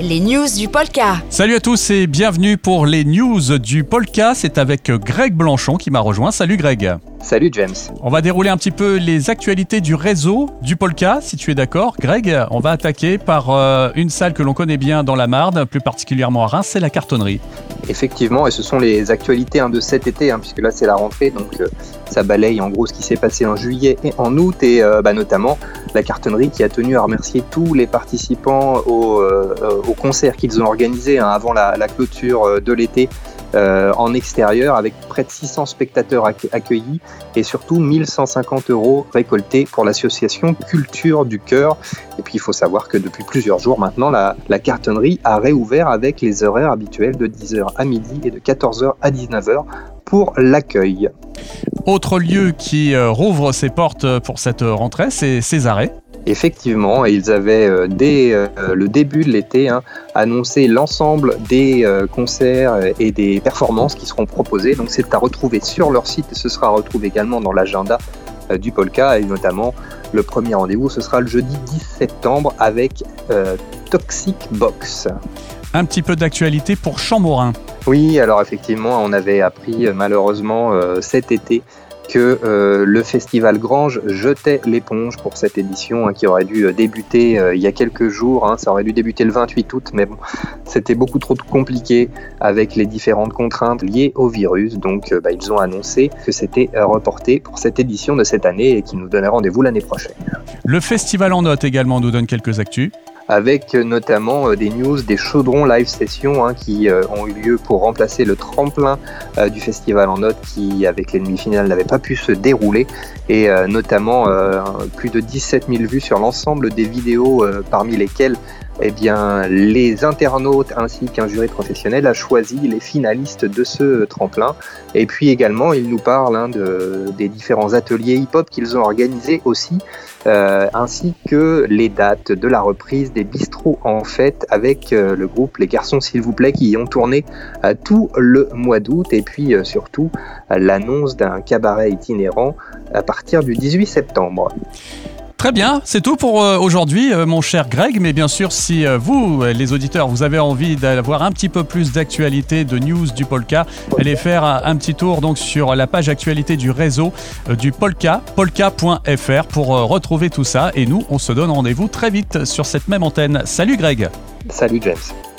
les news du Polka. Salut à tous et bienvenue pour les news du Polka. C'est avec Greg Blanchon qui m'a rejoint. Salut Greg. Salut James. On va dérouler un petit peu les actualités du réseau du Polka, si tu es d'accord. Greg, on va attaquer par euh, une salle que l'on connaît bien dans la Marne, plus particulièrement à Reims, c'est la cartonnerie. Effectivement, et ce sont les actualités hein, de cet été, hein, puisque là c'est la rentrée, donc euh, ça balaye en gros ce qui s'est passé en juillet et en août, et euh, bah, notamment la cartonnerie qui a tenu à remercier tous les participants au, concert qu'ils ont organisé hein, avant la, la clôture de l'été euh, en extérieur avec près de 600 spectateurs accueillis et surtout 1150 euros récoltés pour l'association Culture du Cœur. Et puis il faut savoir que depuis plusieurs jours maintenant, la, cartonnerie a réouvert avec les horaires habituels de 10h à midi et de 14h à 19h pour l'accueil. Autre lieu qui euh, rouvre ses portes pour cette rentrée, c'est Césarée. Effectivement, ils avaient euh, dès euh, le début de l'été hein, annoncé l'ensemble des euh, concerts et des performances qui seront proposées. Donc c'est à retrouver sur leur site et ce sera retrouvé également dans l'agenda du Polka et notamment le premier rendez-vous ce sera le jeudi 10 septembre avec Toxic Box. Un petit peu d'actualité pour Chamborin. Oui, alors effectivement, on avait appris malheureusement cet été que euh, le festival Grange jetait l'éponge pour cette édition hein, qui aurait dû euh, débuter euh, il y a quelques jours. Hein. ça aurait dû débuter le 28 août, mais bon, c'était beaucoup trop compliqué avec les différentes contraintes liées au virus. Donc, bah, ils ont annoncé que c'était reporté pour cette édition de cette année et qu'ils nous donnaient rendez-vous l'année prochaine. Le festival en note également nous donne quelques actus avec notamment euh, des news, des chaudrons live sessions hein, qui euh, ont eu lieu pour remplacer le tremplin euh, du festival en note qui, avec les demi-finales, n'avait pas pu se dérouler et notamment plus de 17 000 vues sur l'ensemble des vidéos parmi lesquelles eh bien, les internautes ainsi qu'un jury professionnel a choisi les finalistes de ce tremplin. Et puis également, ils nous parlent hein, de, des différents ateliers hip-hop qu'ils ont organisés aussi, euh, ainsi que les dates de la reprise des bistrots en fête avec euh, le groupe Les Garçons s'il vous plaît qui y ont tourné euh, tout le mois d'août et puis surtout l'annonce d'un cabaret itinérant à partir du 18 septembre. Très bien, c'est tout pour euh, aujourd'hui, euh, mon cher Greg. Mais bien sûr, si euh, vous, les auditeurs, vous avez envie d'avoir un petit peu plus d'actualité, de news du Polka, allez faire un, petit tour donc sur la page actualité du réseau du Polka, polka.fr, pour retrouver tout ça. Et nous, on se donne rendez-vous très vite sur cette même antenne. Salut Greg. Salut James.